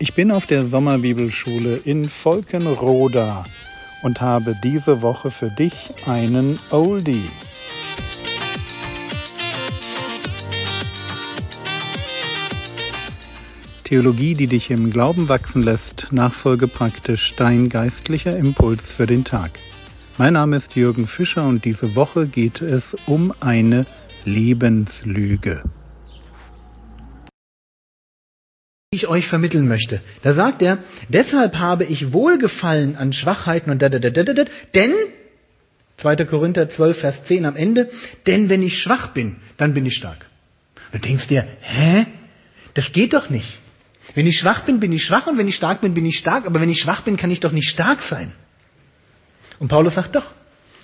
Ich bin auf der Sommerbibelschule in Volkenroda und habe diese Woche für dich einen Oldie. Theologie, die dich im Glauben wachsen lässt, nachfolge praktisch dein geistlicher Impuls für den Tag. Mein Name ist Jürgen Fischer und diese Woche geht es um eine Lebenslüge. Ich euch vermitteln möchte. Da sagt er, deshalb habe ich Wohlgefallen an Schwachheiten und da, da, da, da, da, denn, 2. Korinther 12, Vers 10 am Ende, denn wenn ich schwach bin, dann bin ich stark. Du denkst dir, hä? Das geht doch nicht. Wenn ich schwach bin, bin ich schwach und wenn ich stark bin, bin ich stark, aber wenn ich schwach bin, kann ich doch nicht stark sein. Und Paulus sagt doch,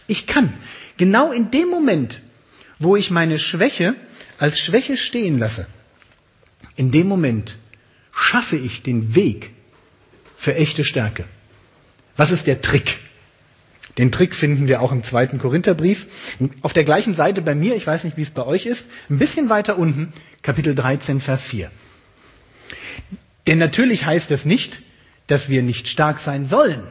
ich kann. Genau in dem Moment, wo ich meine Schwäche als Schwäche stehen lasse, in dem Moment schaffe ich den Weg für echte Stärke. Was ist der Trick? Den Trick finden wir auch im zweiten Korintherbrief. Auf der gleichen Seite bei mir, ich weiß nicht, wie es bei euch ist, ein bisschen weiter unten, Kapitel 13, Vers 4. Denn natürlich heißt es nicht, dass wir nicht stark sein sollen,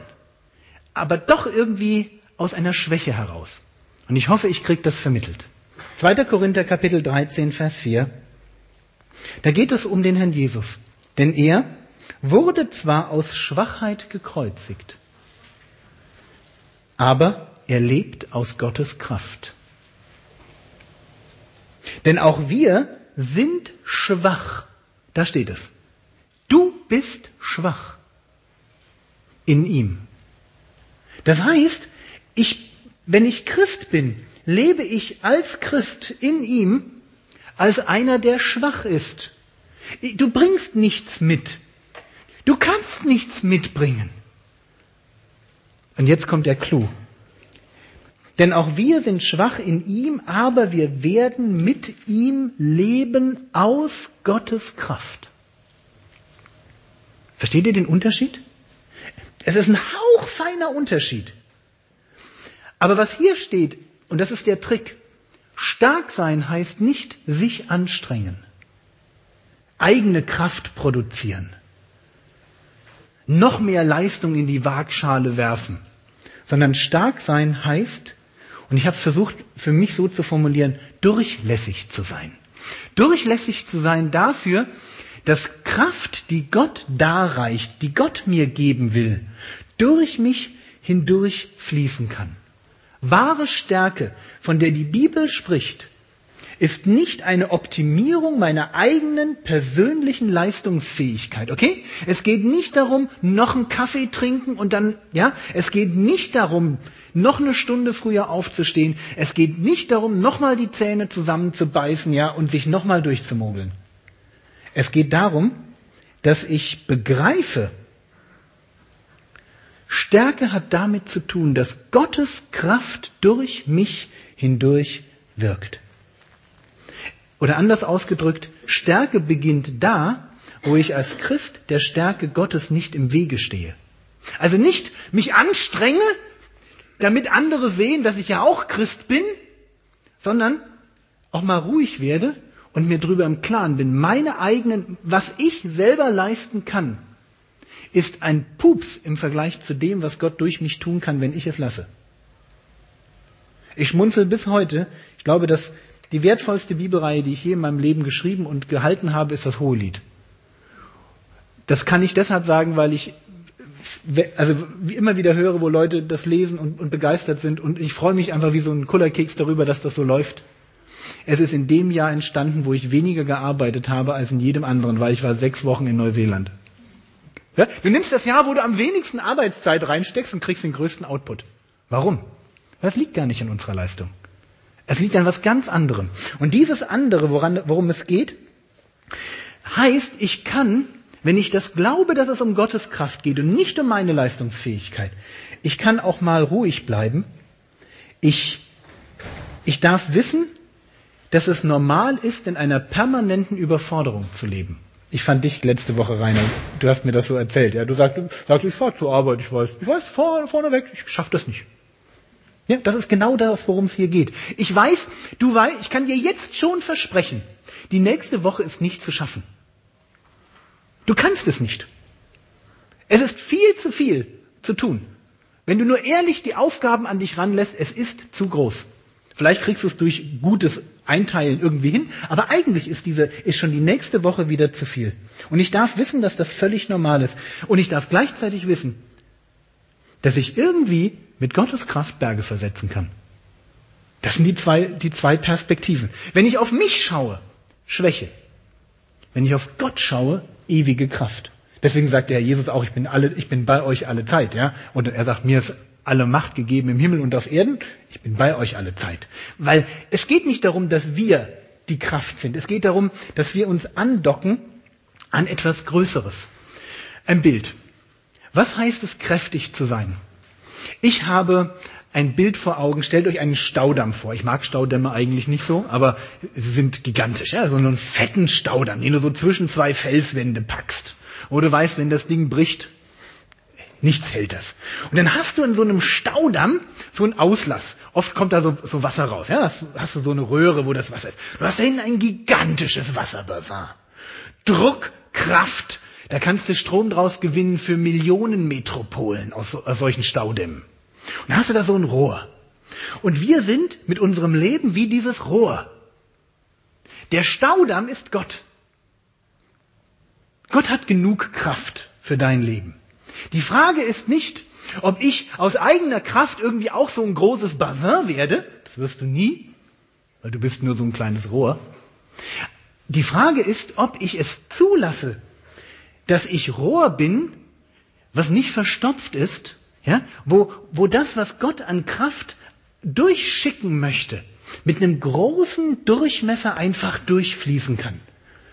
aber doch irgendwie aus einer Schwäche heraus. Und ich hoffe, ich kriege das vermittelt. 2. Korinther Kapitel 13, Vers 4. Da geht es um den Herrn Jesus. Denn er wurde zwar aus Schwachheit gekreuzigt, aber er lebt aus Gottes Kraft. Denn auch wir sind schwach. Da steht es. Du bist schwach in ihm. Das heißt, ich, wenn ich Christ bin, lebe ich als Christ in ihm, als einer, der schwach ist Du bringst nichts mit. Du kannst nichts mitbringen. Und jetzt kommt der Clou. Denn auch wir sind schwach in ihm, aber wir werden mit ihm leben aus Gottes Kraft. Versteht ihr den Unterschied? Es ist ein hauchfeiner Unterschied. Aber was hier steht, und das ist der Trick, stark sein heißt nicht sich anstrengen eigene Kraft produzieren, noch mehr Leistung in die Waagschale werfen, sondern stark sein heißt, und ich habe es versucht für mich so zu formulieren, durchlässig zu sein. Durchlässig zu sein dafür, dass Kraft, die Gott darreicht, die Gott mir geben will, durch mich hindurch fließen kann. Wahre Stärke, von der die Bibel spricht, ist nicht eine Optimierung meiner eigenen persönlichen Leistungsfähigkeit, okay? Es geht nicht darum, noch einen Kaffee trinken und dann, ja, es geht nicht darum, noch eine Stunde früher aufzustehen. Es geht nicht darum, nochmal die Zähne zusammenzubeißen, ja, und sich nochmal durchzumogeln. Es geht darum, dass ich begreife, Stärke hat damit zu tun, dass Gottes Kraft durch mich hindurch wirkt. Oder anders ausgedrückt, Stärke beginnt da, wo ich als Christ der Stärke Gottes nicht im Wege stehe. Also nicht mich anstrenge, damit andere sehen, dass ich ja auch Christ bin, sondern auch mal ruhig werde und mir darüber im Klaren bin, meine eigenen, was ich selber leisten kann, ist ein Pups im Vergleich zu dem, was Gott durch mich tun kann, wenn ich es lasse. Ich schmunzel bis heute. Ich glaube, dass die wertvollste Bibelreihe, die ich je in meinem Leben geschrieben und gehalten habe, ist das Hohelied. Das kann ich deshalb sagen, weil ich also immer wieder höre, wo Leute das lesen und, und begeistert sind und ich freue mich einfach wie so ein Kullerkeks darüber, dass das so läuft. Es ist in dem Jahr entstanden, wo ich weniger gearbeitet habe als in jedem anderen, weil ich war sechs Wochen in Neuseeland. Ja? Du nimmst das Jahr, wo du am wenigsten Arbeitszeit reinsteckst und kriegst den größten Output. Warum? Das liegt gar nicht in unserer Leistung. Es liegt an was ganz anderem. Und dieses andere, woran, worum es geht, heißt, ich kann, wenn ich das glaube, dass es um Gottes Kraft geht und nicht um meine Leistungsfähigkeit, ich kann auch mal ruhig bleiben. Ich, ich darf wissen, dass es normal ist, in einer permanenten Überforderung zu leben. Ich fand dich letzte Woche, Rainer, du hast mir das so erzählt. Ja, du sagst, sagst ich fahre zur Arbeit, ich weiß, ich weiß, vorne, vorne weg, ich schaffe das nicht. Ja, das ist genau das, worum es hier geht. Ich weiß, du weißt, ich kann dir jetzt schon versprechen, die nächste Woche ist nicht zu schaffen. Du kannst es nicht. Es ist viel zu viel zu tun. Wenn du nur ehrlich die Aufgaben an dich ranlässt, es ist zu groß. Vielleicht kriegst du es durch gutes Einteilen irgendwie hin, aber eigentlich ist diese, ist schon die nächste Woche wieder zu viel. Und ich darf wissen, dass das völlig normal ist. Und ich darf gleichzeitig wissen, dass ich irgendwie mit Gottes Kraft Berge versetzen kann. Das sind die zwei, die zwei Perspektiven. Wenn ich auf mich schaue, Schwäche. Wenn ich auf Gott schaue, ewige Kraft. Deswegen sagt der Herr Jesus auch, ich bin alle, ich bin bei euch alle Zeit, ja. Und er sagt, mir ist alle Macht gegeben im Himmel und auf Erden. Ich bin bei euch alle Zeit. Weil es geht nicht darum, dass wir die Kraft sind. Es geht darum, dass wir uns andocken an etwas Größeres. Ein Bild. Was heißt es, kräftig zu sein? Ich habe ein Bild vor Augen. Stellt euch einen Staudamm vor. Ich mag Staudämme eigentlich nicht so, aber sie sind gigantisch. Ja? So einen fetten Staudamm, den du so zwischen zwei Felswände packst. Oder du weißt, wenn das Ding bricht, nichts hält das. Und dann hast du in so einem Staudamm so einen Auslass. Oft kommt da so, so Wasser raus. Ja? Hast, hast du so eine Röhre, wo das Wasser ist. Du hast da hinten ein gigantisches Wasserbassin. Druck, Kraft. Da kannst du Strom draus gewinnen für Millionen Metropolen aus, aus solchen Staudämmen. Und dann hast du da so ein Rohr. Und wir sind mit unserem Leben wie dieses Rohr. Der Staudamm ist Gott. Gott hat genug Kraft für dein Leben. Die Frage ist nicht, ob ich aus eigener Kraft irgendwie auch so ein großes Bassin werde. Das wirst du nie, weil du bist nur so ein kleines Rohr. Die Frage ist, ob ich es zulasse, dass ich Rohr bin, was nicht verstopft ist ja? Wo, wo das, was Gott an Kraft durchschicken möchte, mit einem großen Durchmesser einfach durchfließen kann.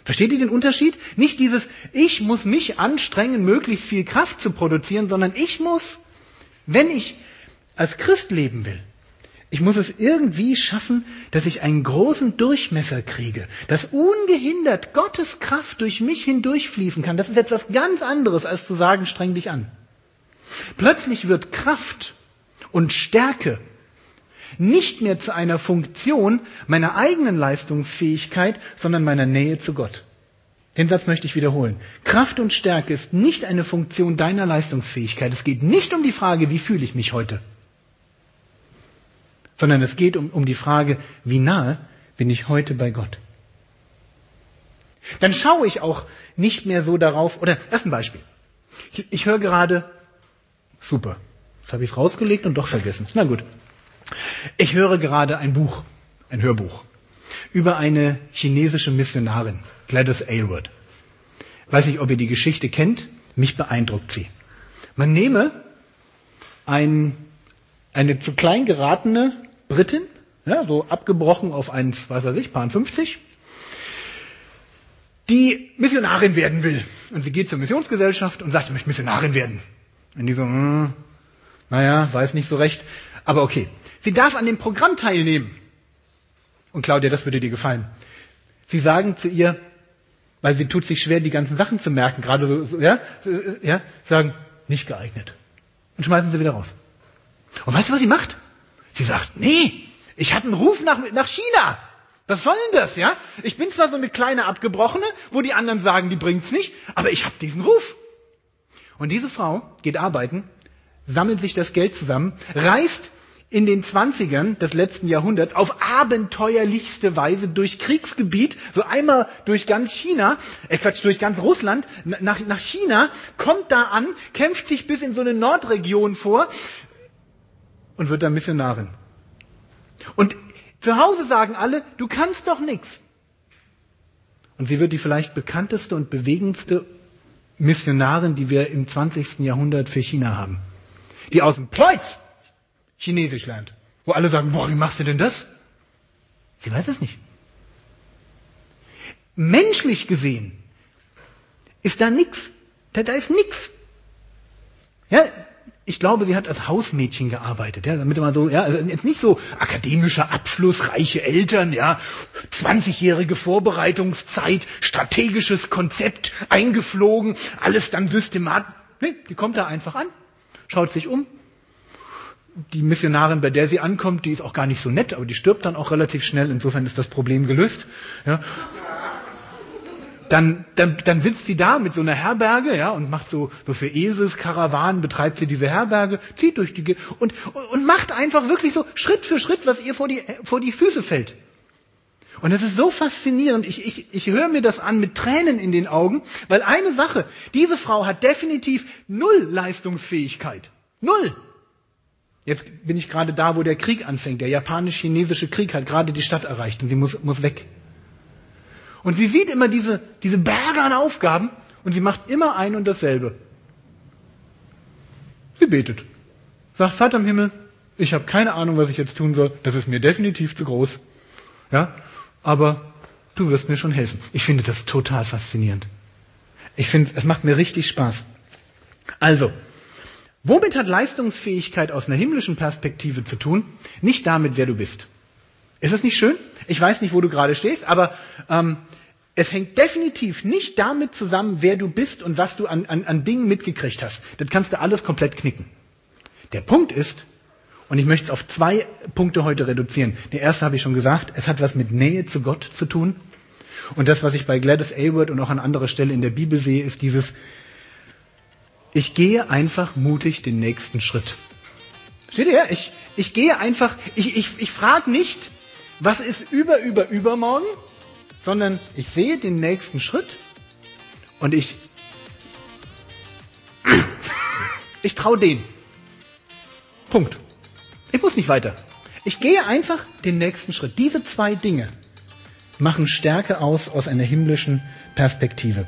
Versteht ihr den Unterschied? Nicht dieses, ich muss mich anstrengen, möglichst viel Kraft zu produzieren, sondern ich muss, wenn ich als Christ leben will, ich muss es irgendwie schaffen, dass ich einen großen Durchmesser kriege, dass ungehindert Gottes Kraft durch mich hindurchfließen kann. Das ist etwas ganz anderes, als zu sagen, streng dich an. Plötzlich wird Kraft und Stärke nicht mehr zu einer Funktion meiner eigenen Leistungsfähigkeit, sondern meiner Nähe zu Gott. Den Satz möchte ich wiederholen. Kraft und Stärke ist nicht eine Funktion deiner Leistungsfähigkeit. Es geht nicht um die Frage, wie fühle ich mich heute, sondern es geht um, um die Frage, wie nahe bin ich heute bei Gott. Dann schaue ich auch nicht mehr so darauf, oder erst ein Beispiel. Ich, ich höre gerade Super. Jetzt habe ich es rausgelegt und doch vergessen. Na gut. Ich höre gerade ein Buch, ein Hörbuch, über eine chinesische Missionarin, Gladys Aylward. Weiß nicht, ob ihr die Geschichte kennt. Mich beeindruckt sie. Man nehme ein, eine zu klein geratene Britin, ja, so abgebrochen auf 1, was weiß ich, paar 50, die Missionarin werden will. Und sie geht zur Missionsgesellschaft und sagt, ich möchte Missionarin werden. Und die so, hm, naja, weiß nicht so recht. Aber okay. Sie darf an dem Programm teilnehmen. Und Claudia, das würde dir gefallen. Sie sagen zu ihr, weil sie tut sich schwer, die ganzen Sachen zu merken, gerade so, so ja, ja, sagen, nicht geeignet. Und schmeißen sie wieder raus. Und weißt du, was sie macht? Sie sagt, nee, ich habe einen Ruf nach, nach China. Was soll denn das, ja? Ich bin zwar so eine kleine Abgebrochene, wo die anderen sagen, die bringt's nicht, aber ich habe diesen Ruf. Und diese Frau geht arbeiten, sammelt sich das Geld zusammen, reist in den Zwanzigern des letzten Jahrhunderts auf abenteuerlichste Weise durch Kriegsgebiet, so einmal durch ganz China, äh Quatsch, durch ganz Russland, nach, nach China, kommt da an, kämpft sich bis in so eine Nordregion vor und wird dann Missionarin. Und zu Hause sagen alle, du kannst doch nichts. Und sie wird die vielleicht bekannteste und bewegendste Missionarin, die wir im 20. Jahrhundert für China haben. Die aus dem Pleuz Chinesisch lernt. Wo alle sagen, boah, wie machst du denn das? Sie weiß es nicht. Menschlich gesehen ist da nichts. Da, da ist nichts. Ja, ich glaube, sie hat als Hausmädchen gearbeitet, ja, damit man so, ja, also jetzt nicht so akademischer Abschluss, reiche Eltern, ja, 20-jährige Vorbereitungszeit, strategisches Konzept eingeflogen, alles dann systematisch. Nee, die kommt da einfach an, schaut sich um. Die Missionarin, bei der sie ankommt, die ist auch gar nicht so nett, aber die stirbt dann auch relativ schnell, insofern ist das Problem gelöst. Ja dann, dann, dann sitzt sie da mit so einer Herberge, ja, und macht so, so für Eselskarawanen betreibt sie diese Herberge, zieht durch die, Ge und, und, und macht einfach wirklich so Schritt für Schritt, was ihr vor die, vor die Füße fällt. Und es ist so faszinierend, ich, ich, ich höre mir das an mit Tränen in den Augen, weil eine Sache, diese Frau hat definitiv null Leistungsfähigkeit. Null. Jetzt bin ich gerade da, wo der Krieg anfängt. Der japanisch-chinesische Krieg hat gerade die Stadt erreicht und sie muss, muss weg. Und sie sieht immer diese, diese Berge an Aufgaben und sie macht immer ein und dasselbe. Sie betet. Sagt, Vater im Himmel, ich habe keine Ahnung, was ich jetzt tun soll. Das ist mir definitiv zu groß. Ja? aber du wirst mir schon helfen. Ich finde das total faszinierend. Ich finde, es macht mir richtig Spaß. Also, womit hat Leistungsfähigkeit aus einer himmlischen Perspektive zu tun? Nicht damit, wer du bist. Ist es nicht schön? Ich weiß nicht, wo du gerade stehst, aber ähm, es hängt definitiv nicht damit zusammen, wer du bist und was du an, an, an Dingen mitgekriegt hast. Das kannst du alles komplett knicken. Der Punkt ist, und ich möchte es auf zwei Punkte heute reduzieren. Der erste habe ich schon gesagt, es hat was mit Nähe zu Gott zu tun. Und das, was ich bei Gladys Aylward und auch an anderer Stelle in der Bibel sehe, ist dieses, ich gehe einfach mutig den nächsten Schritt. Seht ihr? Ich, ich gehe einfach, ich, ich, ich frage nicht, was ist über, über, übermorgen, sondern ich sehe den nächsten Schritt und ich, ich traue den. Punkt. Ich muss nicht weiter. Ich gehe einfach den nächsten Schritt. Diese zwei Dinge machen Stärke aus aus einer himmlischen Perspektive.